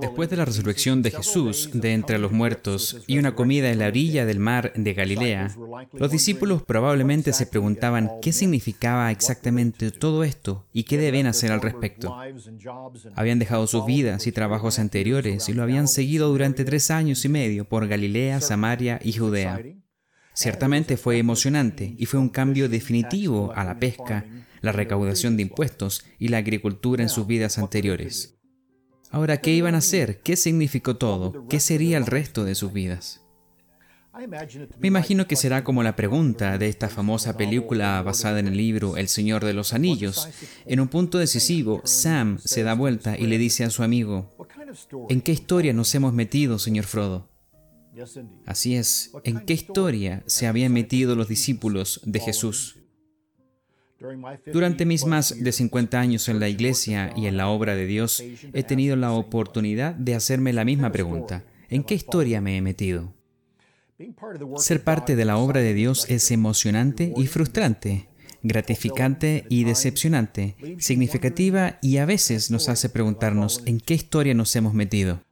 Después de la resurrección de Jesús de entre los muertos y una comida en la orilla del mar de Galilea, los discípulos probablemente se preguntaban qué significaba exactamente todo esto y qué deben hacer al respecto. Habían dejado sus vidas y trabajos anteriores y lo habían seguido durante tres años y medio por Galilea, Samaria y Judea. Ciertamente fue emocionante y fue un cambio definitivo a la pesca la recaudación de impuestos y la agricultura en sus vidas anteriores. Ahora, ¿qué iban a hacer? ¿Qué significó todo? ¿Qué sería el resto de sus vidas? Me imagino que será como la pregunta de esta famosa película basada en el libro El Señor de los Anillos. En un punto decisivo, Sam se da vuelta y le dice a su amigo, ¿en qué historia nos hemos metido, señor Frodo? Así es, ¿en qué historia se habían metido los discípulos de Jesús? Durante mis más de 50 años en la iglesia y en la obra de Dios, he tenido la oportunidad de hacerme la misma pregunta. ¿En qué historia me he metido? Ser parte de la obra de Dios es emocionante y frustrante, gratificante y decepcionante, significativa y a veces nos hace preguntarnos en qué historia nos hemos metido.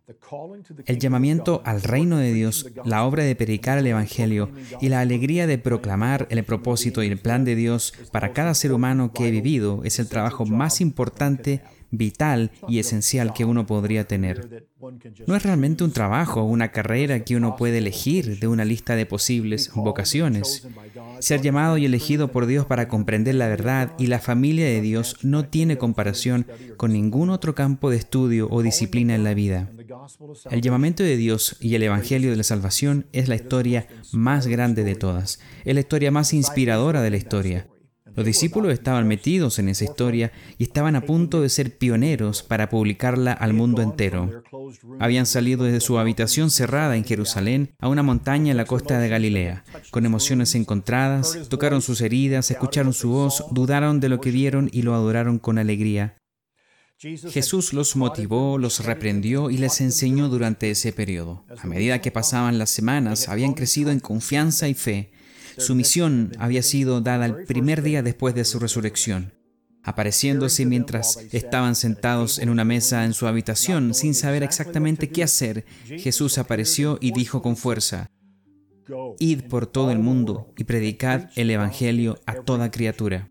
El llamamiento al reino de Dios, la obra de predicar el Evangelio y la alegría de proclamar el propósito y el plan de Dios para cada ser humano que he vivido es el trabajo más importante vital y esencial que uno podría tener. No es realmente un trabajo o una carrera que uno puede elegir de una lista de posibles vocaciones. Ser llamado y elegido por Dios para comprender la verdad y la familia de Dios no tiene comparación con ningún otro campo de estudio o disciplina en la vida. El llamamiento de Dios y el Evangelio de la Salvación es la historia más grande de todas, es la historia más inspiradora de la historia. Los discípulos estaban metidos en esa historia y estaban a punto de ser pioneros para publicarla al mundo entero. Habían salido desde su habitación cerrada en Jerusalén a una montaña en la costa de Galilea, con emociones encontradas, tocaron sus heridas, escucharon su voz, dudaron de lo que vieron y lo adoraron con alegría. Jesús los motivó, los reprendió y les enseñó durante ese periodo. A medida que pasaban las semanas, habían crecido en confianza y fe su misión había sido dada el primer día después de su resurrección, apareciéndose mientras estaban sentados en una mesa en su habitación sin saber exactamente qué hacer. Jesús apareció y dijo con fuerza, Id por todo el mundo y predicad el Evangelio a toda criatura.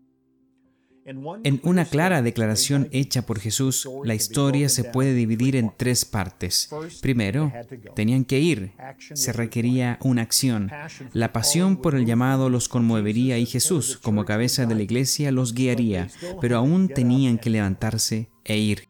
En una clara declaración hecha por Jesús, la historia se puede dividir en tres partes. Primero, tenían que ir. Se requería una acción. La pasión por el llamado los conmovería y Jesús, como cabeza de la iglesia, los guiaría, pero aún tenían que levantarse e ir.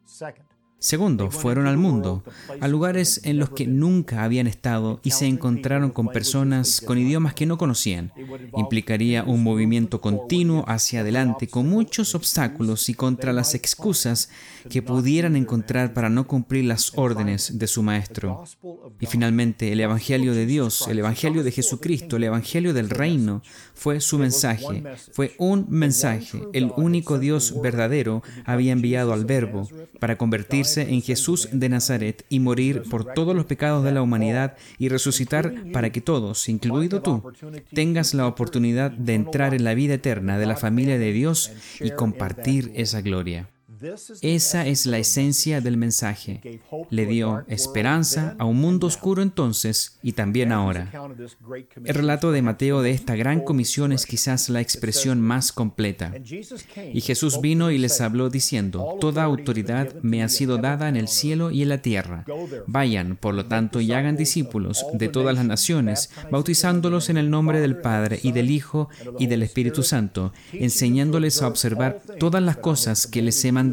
Segundo, fueron al mundo, a lugares en los que nunca habían estado y se encontraron con personas con idiomas que no conocían. Implicaría un movimiento continuo hacia adelante con muchos obstáculos y contra las excusas que pudieran encontrar para no cumplir las órdenes de su maestro. Y finalmente, el Evangelio de Dios, el Evangelio de Jesucristo, el Evangelio del reino, fue su mensaje, fue un mensaje. El único Dios verdadero había enviado al Verbo para convertirse en Jesús de Nazaret y morir por todos los pecados de la humanidad y resucitar para que todos, incluido tú, tengas la oportunidad de entrar en la vida eterna de la familia de Dios y compartir esa gloria. Esa es la esencia del mensaje. Le dio esperanza a un mundo oscuro entonces y también ahora. El relato de Mateo de esta gran comisión es quizás la expresión más completa. Y Jesús vino y les habló diciendo, Toda autoridad me ha sido dada en el cielo y en la tierra. Vayan, por lo tanto, y hagan discípulos de todas las naciones, bautizándolos en el nombre del Padre y del Hijo y del Espíritu Santo, enseñándoles a observar todas las cosas que les he mandado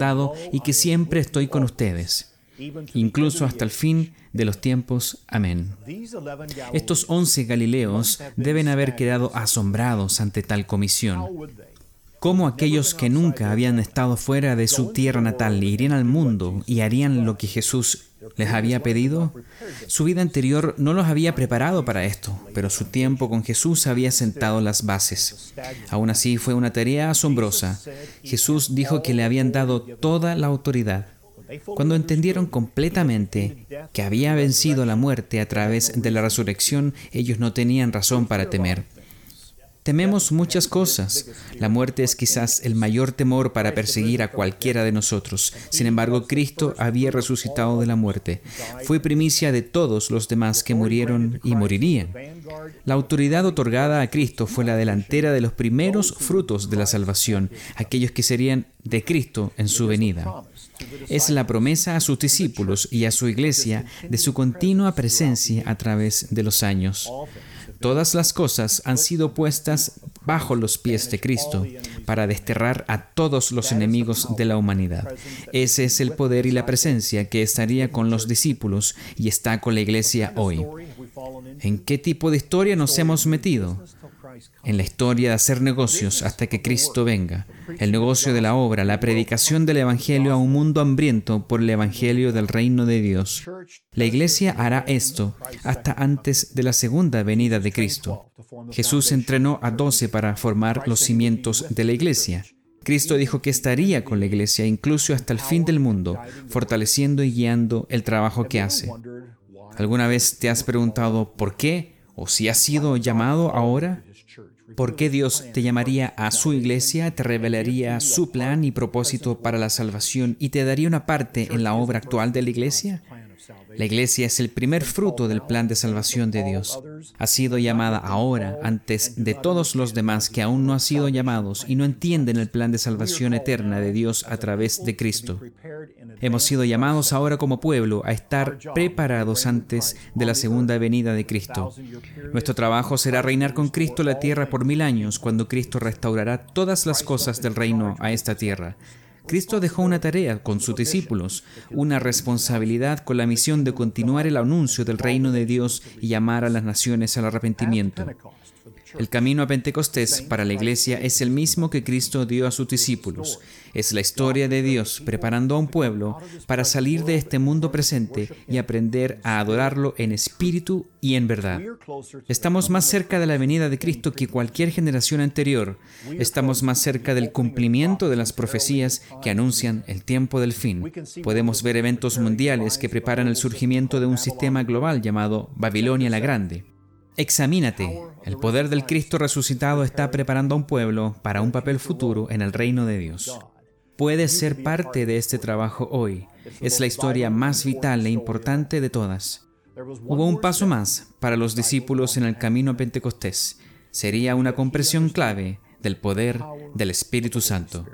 y que siempre estoy con ustedes, incluso hasta el fin de los tiempos. Amén. Estos once Galileos deben haber quedado asombrados ante tal comisión. ¿Cómo aquellos que nunca habían estado fuera de su tierra natal irían al mundo y harían lo que Jesús les había pedido? Su vida anterior no los había preparado para esto, pero su tiempo con Jesús había sentado las bases. Aún así fue una tarea asombrosa. Jesús dijo que le habían dado toda la autoridad. Cuando entendieron completamente que había vencido la muerte a través de la resurrección, ellos no tenían razón para temer. Tememos muchas cosas. La muerte es quizás el mayor temor para perseguir a cualquiera de nosotros. Sin embargo, Cristo había resucitado de la muerte. Fue primicia de todos los demás que murieron y morirían. La autoridad otorgada a Cristo fue la delantera de los primeros frutos de la salvación, aquellos que serían de Cristo en su venida. Es la promesa a sus discípulos y a su iglesia de su continua presencia a través de los años. Todas las cosas han sido puestas bajo los pies de Cristo para desterrar a todos los enemigos de la humanidad. Ese es el poder y la presencia que estaría con los discípulos y está con la iglesia hoy. ¿En qué tipo de historia nos hemos metido? En la historia de hacer negocios hasta que Cristo venga, el negocio de la obra, la predicación del Evangelio a un mundo hambriento por el Evangelio del reino de Dios. La iglesia hará esto hasta antes de la segunda venida de Cristo. Jesús entrenó a doce para formar los cimientos de la iglesia. Cristo dijo que estaría con la iglesia incluso hasta el fin del mundo, fortaleciendo y guiando el trabajo que hace. ¿Alguna vez te has preguntado por qué o si has sido llamado ahora? ¿Por qué Dios te llamaría a su iglesia, te revelaría su plan y propósito para la salvación y te daría una parte en la obra actual de la iglesia? La iglesia es el primer fruto del plan de salvación de Dios. Ha sido llamada ahora antes de todos los demás que aún no han sido llamados y no entienden el plan de salvación eterna de Dios a través de Cristo. Hemos sido llamados ahora como pueblo a estar preparados antes de la segunda venida de Cristo. Nuestro trabajo será reinar con Cristo la tierra por mil años cuando Cristo restaurará todas las cosas del reino a esta tierra. Cristo dejó una tarea con sus discípulos, una responsabilidad con la misión de continuar el anuncio del reino de Dios y llamar a las naciones al arrepentimiento. El camino a Pentecostés para la iglesia es el mismo que Cristo dio a sus discípulos. Es la historia de Dios preparando a un pueblo para salir de este mundo presente y aprender a adorarlo en espíritu y en verdad. Estamos más cerca de la venida de Cristo que cualquier generación anterior. Estamos más cerca del cumplimiento de las profecías que anuncian el tiempo del fin. Podemos ver eventos mundiales que preparan el surgimiento de un sistema global llamado Babilonia la Grande. Examínate. El poder del Cristo resucitado está preparando a un pueblo para un papel futuro en el reino de Dios. Puedes ser parte de este trabajo hoy. Es la historia más vital e importante de todas. Hubo un paso más para los discípulos en el camino a Pentecostés. Sería una compresión clave del poder del Espíritu Santo.